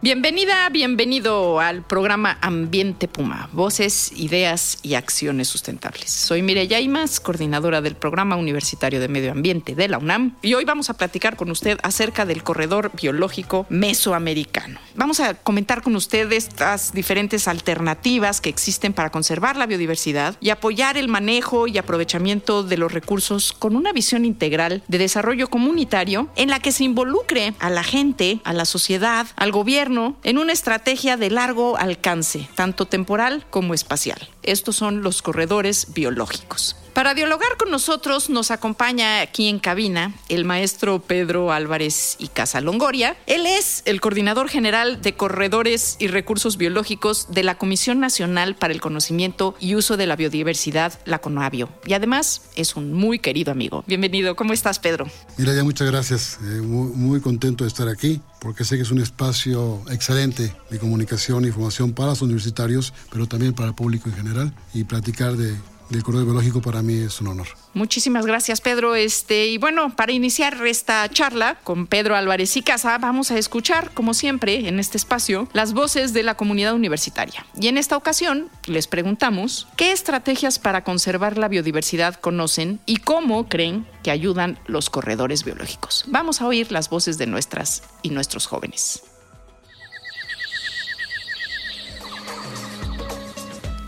Bienvenida, bienvenido al programa Ambiente Puma, voces, ideas y acciones sustentables. Soy Mireya Imas, coordinadora del Programa Universitario de Medio Ambiente de la UNAM, y hoy vamos a platicar con usted acerca del corredor biológico mesoamericano. Vamos a comentar con usted estas diferentes alternativas que existen para conservar la biodiversidad y apoyar el manejo y aprovechamiento de los recursos con una visión integral de desarrollo comunitario en la que se involucre a la gente, a la sociedad, al gobierno, en una estrategia de largo alcance, tanto temporal como espacial. Estos son los corredores biológicos. Para dialogar con nosotros nos acompaña aquí en cabina el maestro Pedro Álvarez y Casa Longoria. Él es el coordinador general de corredores y recursos biológicos de la Comisión Nacional para el Conocimiento y Uso de la Biodiversidad, la CONABIO. Y además es un muy querido amigo. Bienvenido. ¿Cómo estás, Pedro? Mira, ya muchas gracias. Eh, muy, muy contento de estar aquí porque sé que es un espacio excelente de comunicación e información para los universitarios, pero también para el público en general y platicar de del corredor biológico para mí es un honor. Muchísimas gracias, Pedro. Este, y bueno, para iniciar esta charla con Pedro Álvarez y Casa, vamos a escuchar, como siempre, en este espacio, las voces de la comunidad universitaria. Y en esta ocasión les preguntamos qué estrategias para conservar la biodiversidad conocen y cómo creen que ayudan los corredores biológicos. Vamos a oír las voces de nuestras y nuestros jóvenes.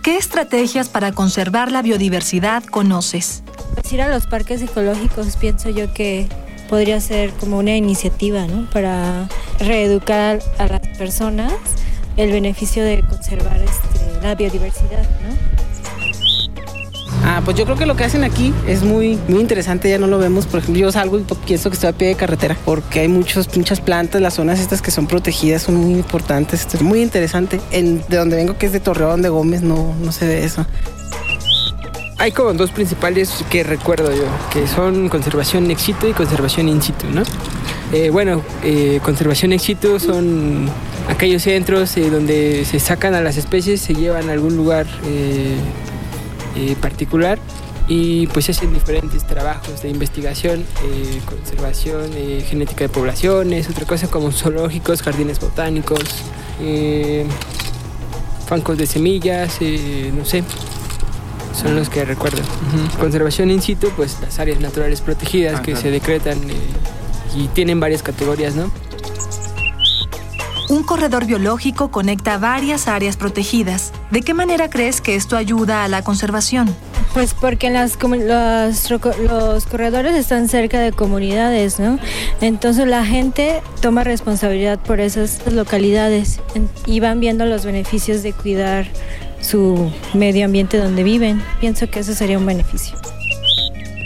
¿Qué estrategias para conservar la biodiversidad conoces? Pues ir a los parques ecológicos pienso yo que podría ser como una iniciativa ¿no? para reeducar a las personas el beneficio de conservar este, la biodiversidad. ¿no? Ah, pues yo creo que lo que hacen aquí es muy, muy interesante, ya no lo vemos. Por ejemplo, yo salgo y pienso que estoy a pie de carretera porque hay muchos, muchas plantas, las zonas estas que son protegidas son muy importantes. Esto es muy interesante. De donde vengo, que es de Torreón de Gómez, no, no se ve eso. Hay como dos principales que recuerdo yo, que son conservación ex y conservación in situ, ¿no? Eh, bueno, eh, conservación ex son aquellos centros eh, donde se sacan a las especies, se llevan a algún lugar eh, particular y pues hacen diferentes trabajos de investigación, eh, conservación, eh, genética de poblaciones, otra cosa como zoológicos, jardines botánicos, bancos de semillas, no sé, son los que recuerdo. Conservación in situ, pues las áreas naturales protegidas que se decretan y tienen varias categorías, ¿no? Un corredor biológico conecta varias áreas protegidas. ¿De qué manera crees que esto ayuda a la conservación? Pues porque las, los, los corredores están cerca de comunidades, ¿no? Entonces la gente toma responsabilidad por esas localidades y van viendo los beneficios de cuidar su medio ambiente donde viven. Pienso que eso sería un beneficio.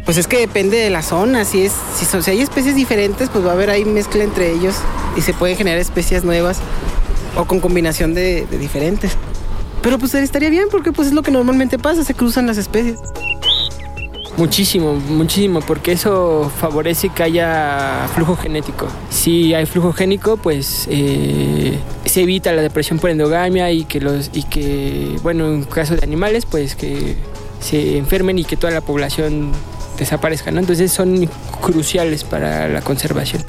Pues es que depende de la zona, si, es, si, hay especies diferentes, pues va a haber ahí mezcla entre ellos y se pueden generar especies nuevas o con combinación de, de diferentes. Pero pues estaría bien porque pues es lo que normalmente pasa, se cruzan las especies. Muchísimo, muchísimo, porque eso favorece que haya flujo genético. Si hay flujo génico, pues eh, se evita la depresión por endogamia y que los y que bueno, en caso de animales, pues que se enfermen y que toda la población desaparezcan. ¿no? Entonces son cruciales para la conservación.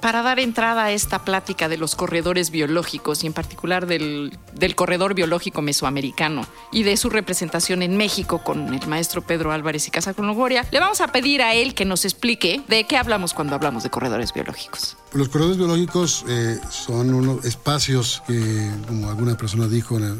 Para dar entrada a esta plática de los corredores biológicos y en particular del, del, corredor biológico mesoamericano y de su representación en México con el maestro Pedro Álvarez y Casa Logoria, le vamos a pedir a él que nos explique de qué hablamos cuando hablamos de corredores biológicos. Los corredores biológicos eh, son unos espacios que, como alguna persona dijo, eh,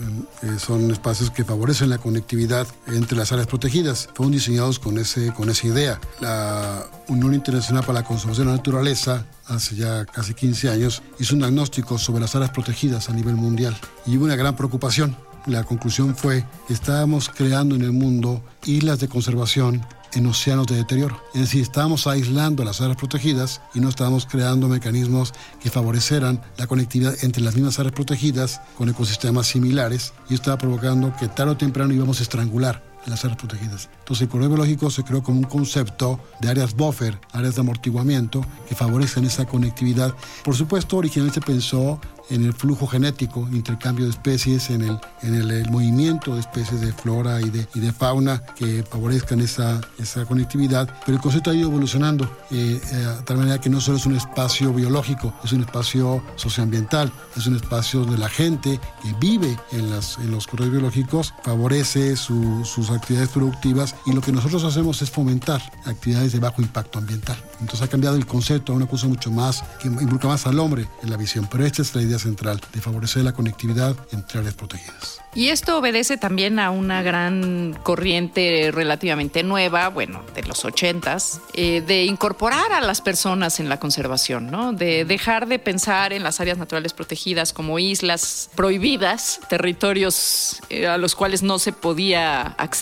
son espacios que favorecen la conectividad entre las áreas protegidas. Fueron diseñados con, ese, con esa idea. La Unión Internacional para la Conservación de la Naturaleza, hace ya casi 15 años, hizo un diagnóstico sobre las áreas protegidas a nivel mundial y hubo una gran preocupación. La conclusión fue que estábamos creando en el mundo islas de conservación en océanos de deterioro. Es decir, estábamos aislando las áreas protegidas y no estábamos creando mecanismos que favorecieran la conectividad entre las mismas áreas protegidas con ecosistemas similares y estaba provocando que tarde o temprano íbamos a estrangular las áreas protegidas. Entonces el corredor biológico se creó como un concepto de áreas buffer, áreas de amortiguamiento que favorecen esa conectividad. Por supuesto, originalmente se pensó en el flujo genético, intercambio de especies, en el, en el, movimiento de especies de flora y de, y de fauna que favorezcan esa, esa conectividad. Pero el concepto ha ido evolucionando eh, eh, de tal manera que no solo es un espacio biológico, es un espacio socioambiental, es un espacio donde la gente que vive en, las, en los corredores biológicos favorece sus actividades productivas y lo que nosotros hacemos es fomentar actividades de bajo impacto ambiental. Entonces ha cambiado el concepto a una cosa mucho más que involucra más al hombre en la visión, pero esta es la idea central de favorecer la conectividad entre áreas protegidas. Y esto obedece también a una gran corriente relativamente nueva, bueno, de los ochentas, eh, de incorporar a las personas en la conservación, ¿no? De dejar de pensar en las áreas naturales protegidas como islas prohibidas, territorios eh, a los cuales no se podía acceder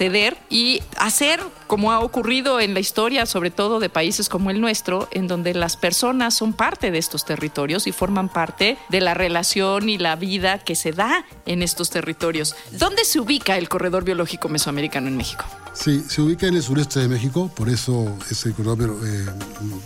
y hacer como ha ocurrido en la historia, sobre todo de países como el nuestro, en donde las personas son parte de estos territorios y forman parte de la relación y la vida que se da en estos territorios. ¿Dónde se ubica el corredor biológico mesoamericano en México? Sí, se ubica en el sureste de México, por eso es el corredor eh,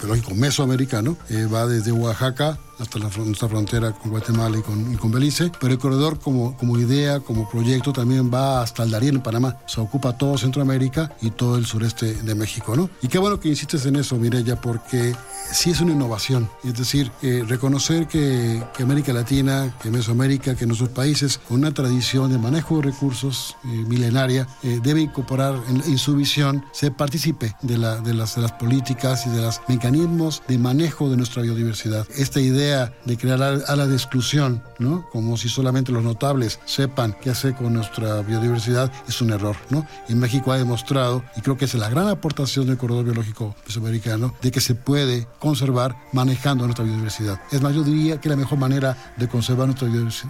biológico mesoamericano. Eh, va desde Oaxaca hasta la, nuestra frontera con Guatemala y con, con, Belice, pero el corredor como, como idea, como proyecto, también va hasta el Darién, en Panamá. Se ocupa todo Centroamérica y todo el sureste de México, ¿no? Y qué bueno que insistes en eso, Mireya, porque sí es una innovación. Es decir, eh, reconocer que, que, América Latina, que Mesoamérica, que nuestros países con una tradición de manejo de recursos eh, milenaria, eh, debe incorporar en, en, su visión, se participe de, la, de, las, de las políticas y de los mecanismos de manejo de nuestra biodiversidad. Esta idea de crear alas de exclusión, ¿no? Como si solamente los notables sepan qué hacer con nuestra biodiversidad, es un error, ¿no? Y México ha demostrado, y creo que es la gran aportación del corredor biológico mesoamericano, de que se puede conservar manejando nuestra biodiversidad. Es más, yo diría que la mejor manera de conservar nuestra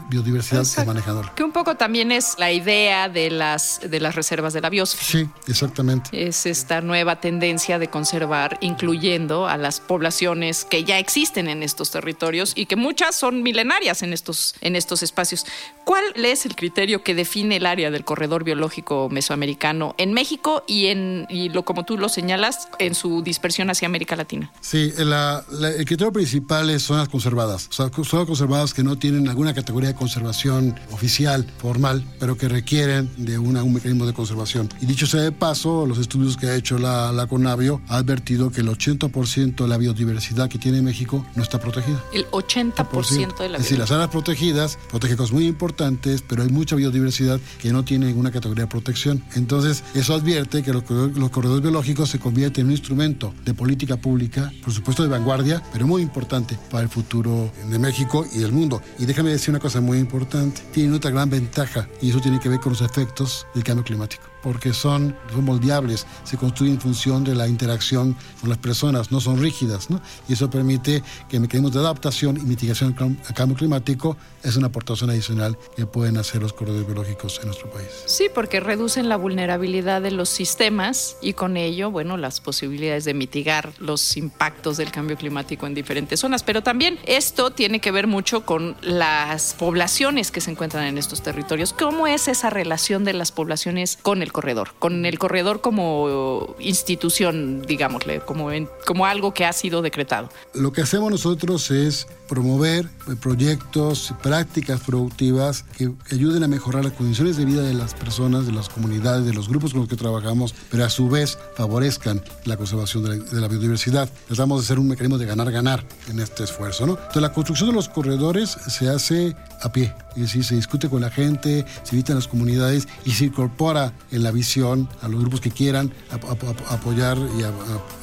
biodiversidad Exacto. es manejándola. Que un poco también es la idea de las, de las reservas de la biosfera. Sí, exactamente. Es esta nueva tendencia de conservar, incluyendo a las poblaciones que ya existen en estos territorios y que muchas son milenarias en estos, en estos espacios. ¿Cuál es el criterio que define el área del corredor biológico mesoamericano en México y, en, y lo, como tú lo señalas, en su dispersión hacia América Latina? Sí, la, la, el criterio principal es zonas conservadas, o sea, zonas conservadas que no tienen alguna categoría de conservación oficial, formal, pero que requieren de una, un mecanismo de conservación. Y dicho sea de paso, los estudios que ha hecho la, la CONAVIO ha advertido que el 80% de la biodiversidad que tiene México no está protegida. El 80% de la Es decir, las áreas protegidas protegen cosas muy importantes, pero hay mucha biodiversidad que no tiene ninguna categoría de protección. Entonces, eso advierte que los, los corredores biológicos se convierten en un instrumento de política pública, por supuesto de vanguardia, pero muy importante para el futuro de México y del mundo. Y déjame decir una cosa muy importante. Tienen otra gran ventaja, y eso tiene que ver con los efectos del cambio climático porque son, son moldeables, se construyen en función de la interacción con las personas, no son rígidas, ¿no? Y eso permite que mecanismos de adaptación y mitigación al cambio climático es una aportación adicional que pueden hacer los corredores biológicos en nuestro país. Sí, porque reducen la vulnerabilidad de los sistemas y con ello, bueno, las posibilidades de mitigar los impactos del cambio climático en diferentes zonas. Pero también esto tiene que ver mucho con las poblaciones que se encuentran en estos territorios. ¿Cómo es esa relación de las poblaciones con el corredor? Con el corredor como institución, digámosle, como, en, como algo que ha sido decretado. Lo que hacemos nosotros es promover eh, proyectos, prácticas productivas que ayuden a mejorar las condiciones de vida de las personas, de las comunidades, de los grupos con los que trabajamos, pero a su vez favorezcan la conservación de la, de la biodiversidad. Tratamos de ser un mecanismo de ganar-ganar en este esfuerzo. ¿no? Entonces, la construcción de los corredores se hace a pie, es decir, se discute con la gente, se invita a las comunidades y se incorpora en la visión a los grupos que quieran apoyar y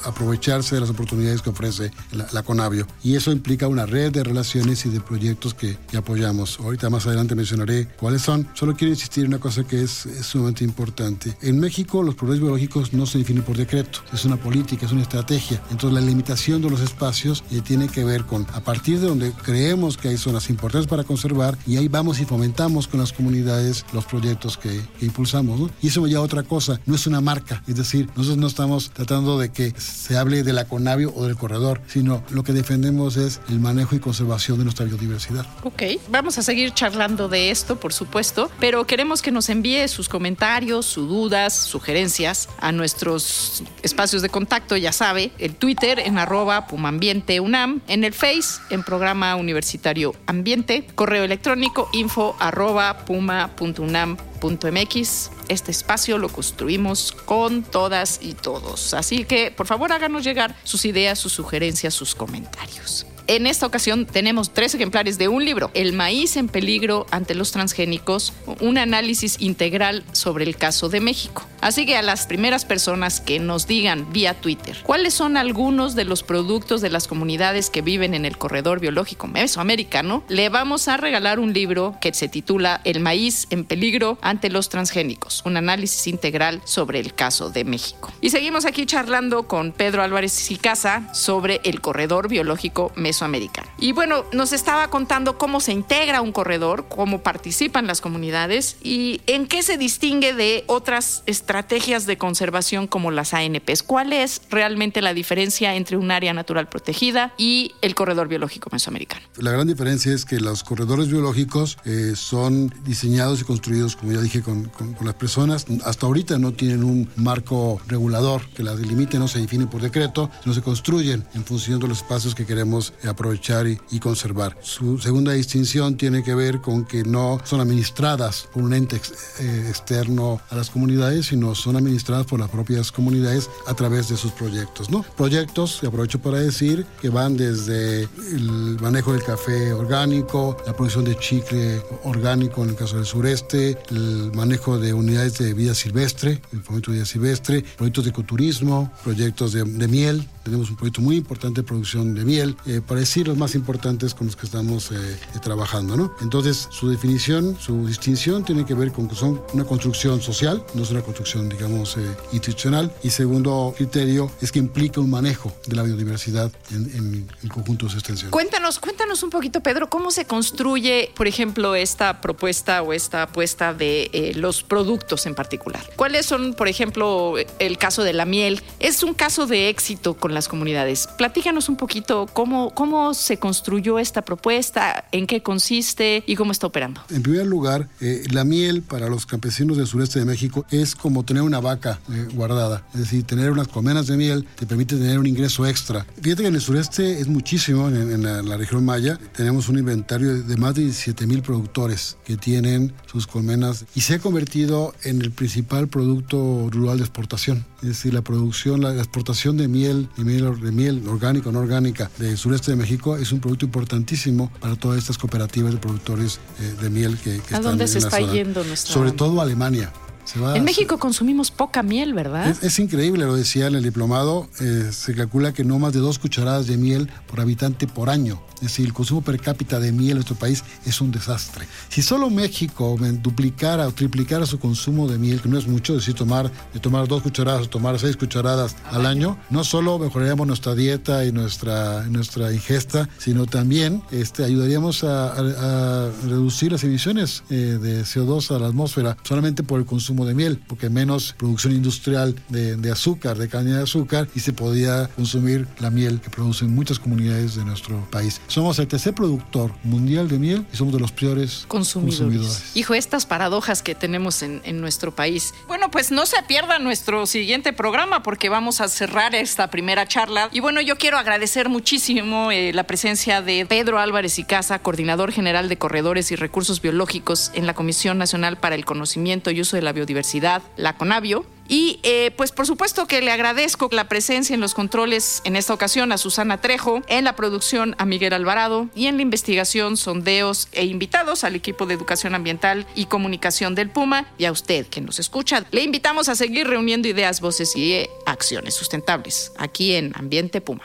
aprovecharse de las oportunidades que ofrece la, Conavio. Y eso implica una red de relaciones y de proyectos que, apoyamos. Ahorita más adelante mencionaré cuáles son. Solo quiero insistir en una cosa que es, sumamente importante. En México los corredores biológicos no se definen por decreto, es una política, es una estrategia. Entonces la limitación de los espacios eh, tiene que ver con a partir de donde creemos que hay zonas importantes para conservar y ahí vamos y fomentamos con las comunidades los proyectos que, impulsamos. Y eso me lleva a otra cosa, no es una marca, es decir, nosotros no estamos tratando de que se hable de la Conavio o del corredor, sino lo que defendemos es el manejo y conservación de nuestra biodiversidad. Ok, vamos a seguir charlando de esto, por supuesto, pero queremos que nos envíe sus comentarios, sus dudas, sugerencias a nuestros espacios de contacto, ya sabe, el Twitter en arroba Pumambiente UNAM, en el Face en programa universitario Ambiente, correo electrónico info arroba puma.unam.mx. Este espacio lo construimos con todas y todos. Así que, por favor, háganos llegar sus ideas, sus sugerencias, sus comentarios. En esta ocasión tenemos tres ejemplares de un libro, El maíz en peligro ante los transgénicos, un análisis integral sobre el caso de México. Así que a las primeras personas que nos digan vía Twitter cuáles son algunos de los productos de las comunidades que viven en el corredor biológico mesoamericano, le vamos a regalar un libro que se titula El maíz en peligro ante los transgénicos, un análisis integral sobre el caso de México. Y seguimos aquí charlando con Pedro Álvarez y Casa sobre el corredor biológico mesoamericano Americano. Y bueno, nos estaba contando cómo se integra un corredor, cómo participan las comunidades y en qué se distingue de otras estrategias de conservación como las ANPs. ¿Cuál es realmente la diferencia entre un área natural protegida y el corredor biológico mesoamericano? La gran diferencia es que los corredores biológicos eh, son diseñados y construidos, como ya dije, con, las personas. Hasta ahorita no tienen un marco regulador que las delimite, no se define por decreto, sino se construyen en función de los espacios que queremos aprovechar y, conservar. Su segunda distinción tiene que ver con que no son administradas por un ente eh, externo a las comunidades, sino son administradas por las propias comunidades a través de sus proyectos. ¿no? Proyectos, aprovecho para decir, que van desde el manejo del café orgánico, la producción de chicle orgánico en el caso del sureste, el manejo de unidades de vida silvestre, el fomento de vida silvestre, proyectos de ecoturismo, proyectos de, miel. Tenemos un proyecto muy importante de producción de miel. Eh, para decir los más importantes con los que estamos eh, eh, trabajando. ¿no? Entonces, su definición, su distinción tiene que ver con que son una construcción social, no es una construcción, digamos, eh, institucional. Y segundo criterio es que implica un manejo de la biodiversidad en, el conjunto de su extensión. Cuéntanos, cuéntanos un poquito, Pedro, cómo se construye, por ejemplo, esta propuesta o esta apuesta de los productos en particular. ¿Cuáles son, por ejemplo, el caso de la miel? Es un caso de éxito con las comunidades. Platícanos un poquito cómo, cómo ¿Cómo se construyó esta propuesta? ¿En qué consiste y cómo está operando? En primer lugar, eh, la miel para los campesinos del sureste de México es como tener una vaca eh, guardada. Es decir, tener unas colmenas de miel te permite tener un ingreso extra. Fíjate que en el sureste es muchísimo, en, la, región maya tenemos un inventario de más de 17 mil productores que tienen sus colmenas y se ha convertido en el principal producto rural de exportación. Es decir, la producción, la, exportación de miel, de miel, de miel orgánica o no orgánica del sureste de México es un producto importantísimo para todas estas cooperativas de productores eh, de miel que, que ¿A dónde se está yendo nuestra Sobre todo Alemania. En México consumimos poca miel, ¿verdad? Es, increíble, lo decía en el diplomado, eh, se calcula que no más de dos cucharadas de miel por habitante por año. Es decir, el consumo per cápita de miel en nuestro país es un desastre. Si solo México duplicara o triplicara su consumo de miel, que no es mucho, es decir, tomar, de tomar dos cucharadas o tomar seis cucharadas al año, no solo mejoraríamos nuestra dieta y nuestra, nuestra ingesta, sino también este, ayudaríamos a, reducir las emisiones eh, de CO2 a la atmósfera solamente por el consumo consumo de miel, porque menos producción industrial de, de azúcar, de caña de azúcar, y se podía consumir la miel que producen muchas comunidades de nuestro país. Somos el tercer productor mundial de miel y somos de los peores consumidores. consumidores. Hijo, estas paradojas que tenemos en, en nuestro país. Bueno, pues no se pierda nuestro siguiente programa porque vamos a cerrar esta primera charla. Y bueno, yo quiero agradecer muchísimo eh, la presencia de Pedro Álvarez y Casa, coordinador general de corredores y recursos biológicos en la Comisión Nacional para el Conocimiento y Uso de la Biodiversidad, la CONABIO. Y eh, pues por supuesto que le agradezco la presencia en los controles en esta ocasión a Susana Trejo, en la producción a Miguel Alvarado y en la investigación, sondeos e invitados al equipo de educación ambiental y comunicación del Puma y a usted que nos escucha. Le invitamos a seguir reuniendo ideas, voces y eh, acciones sustentables aquí en Ambiente Puma.